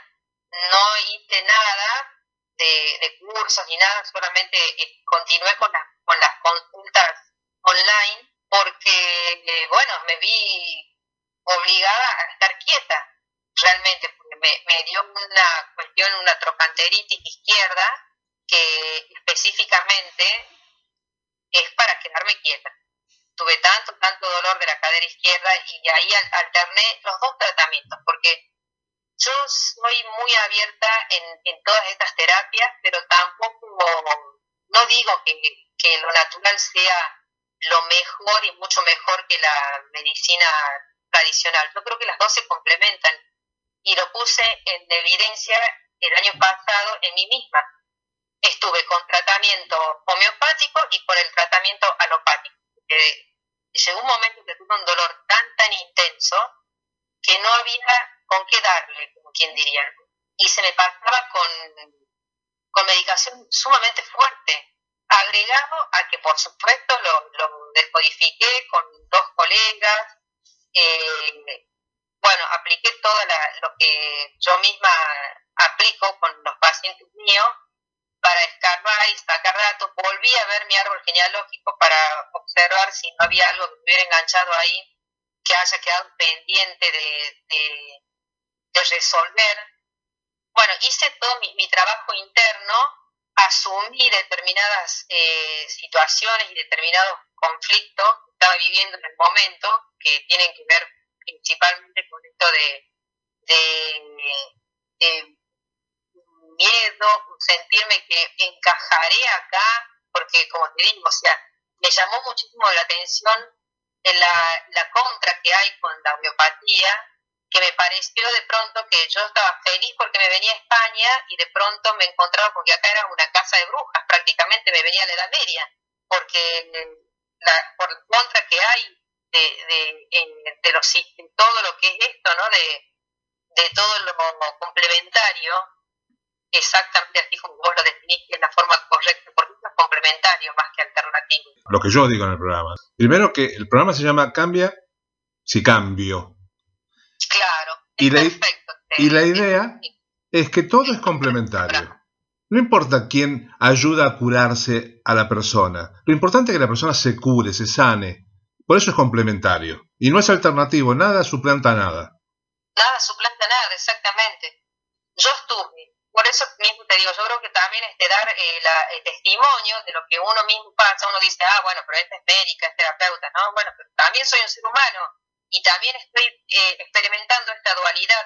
no hice nada de, cursos ni nada, solamente eh, continué con, con las consultas online porque, eh, bueno, me vi obligada a estar quieta, realmente, porque me, me dio una cuestión, una trocanteritis izquierda, que específicamente es para quedarme quieta. Tuve tanto, tanto dolor de la cadera izquierda y ahí alterné los dos tratamientos, porque yo soy muy abierta en, todas estas terapias, pero tampoco, no digo que, que lo natural sea lo mejor y mucho mejor que la medicina tradicional. Yo creo que las dos se complementan y lo puse en evidencia el año pasado en mí misma estuve con tratamiento homeopático y con el tratamiento alopático. llegó un momento que tuve un dolor tan, tan intenso que no había con qué darle, quien diría. Y se me pasaba con, con medicación sumamente fuerte, agregado a que por supuesto lo, lo descodifiqué con dos colegas, eh, bueno, apliqué todo lo que yo misma aplico con los pacientes míos para escarbar y sacar datos, volví a ver mi árbol genealógico para observar si no había algo que estuviera enganchado ahí que haya quedado pendiente de, de, resolver. Bueno, hice todo mi, trabajo interno, asumí determinadas eh, situaciones y determinados conflictos que estaba viviendo en el momento, que tienen que ver principalmente con esto de, de miedo, sentirme que encajaré acá, porque como te digo, o sea, me llamó muchísimo la atención la, la contra que hay con la homeopatía, que me pareció de pronto que yo estaba feliz porque me venía a España y de pronto me encontraba porque acá era una casa de brujas, prácticamente me venía a la Edad Media, porque la, por contra que hay de, de, de, los, todo lo que es esto, ¿no? De, de todo lo complementario, exactamente así como vos lo definiste en la forma correcta, porque es complementario más que alternativo. Lo que yo digo en el programa. Primero que el programa se llama Cambia si cambio. Claro, y la, perfecto. Y la idea es que todo es complementario. No importa quién ayuda a curarse a la persona. Lo importante es que la persona se cure, se sane. Por eso es complementario. Y no es alternativo. Nada suplanta nada. Nada suplanta nada, exactamente. Yo estuve por eso mismo te digo, yo creo que también este dar eh, el testimonio de lo que uno mismo pasa, uno dice, ah, bueno, pero esta es médica, es terapeuta, ¿no? Bueno, pero también soy un ser humano y también estoy eh, experimentando esta dualidad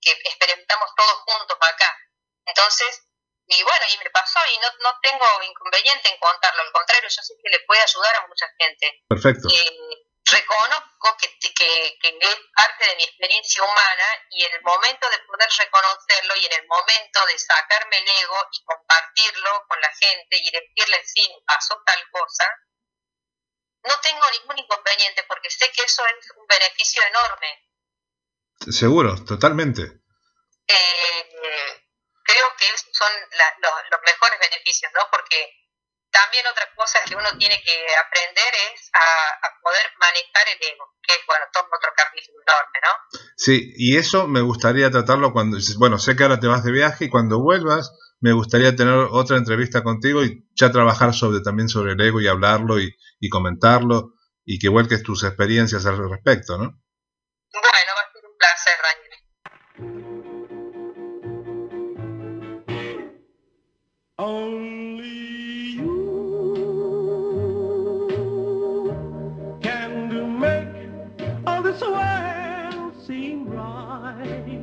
que experimentamos todos juntos acá. Entonces, y bueno, y me pasó y no, no tengo inconveniente en contarlo, al contrario, yo sé que le puede ayudar a mucha gente. Perfecto. Eh, reconozco que, que, que, es parte de mi experiencia humana y en el momento de poder reconocerlo y en el momento de sacarme el ego y compartirlo con la gente y decirle, sí, pasó tal cosa, no tengo ningún inconveniente porque sé que eso es un beneficio enorme. Seguro, totalmente. Eh, creo que esos son los, los mejores beneficios, ¿no? Porque también otra cosa que uno tiene que aprender es a, poder manejar el ego, que es, bueno, todo otro capítulo enorme, ¿no? Sí, y eso me gustaría tratarlo cuando, bueno, sé que ahora te vas de viaje y cuando vuelvas me gustaría tener otra entrevista contigo y ya trabajar sobre también sobre el ego y hablarlo y, y comentarlo y que vuelques tus experiencias al respecto, ¿no? Bueno, va a ser un placer,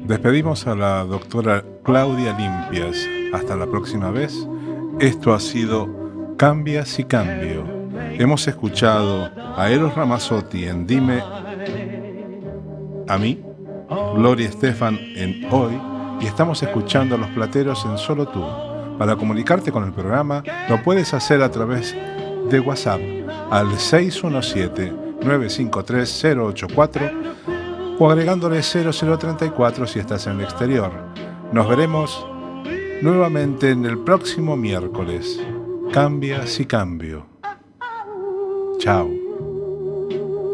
Despedimos a la doctora Claudia Limpias. Hasta la próxima vez. Esto ha sido Cambia si cambio. Hemos escuchado a Eros Ramazzotti en Dime a mí, Gloria Estefan en Hoy, y estamos escuchando a Los Plateros en Solo Tú. Para comunicarte con el programa, lo puedes hacer a través de WhatsApp al 617-953-084 o agregándole 0034 si estás en el exterior. Nos veremos nuevamente en el próximo miércoles. Cambia si cambio. Chao.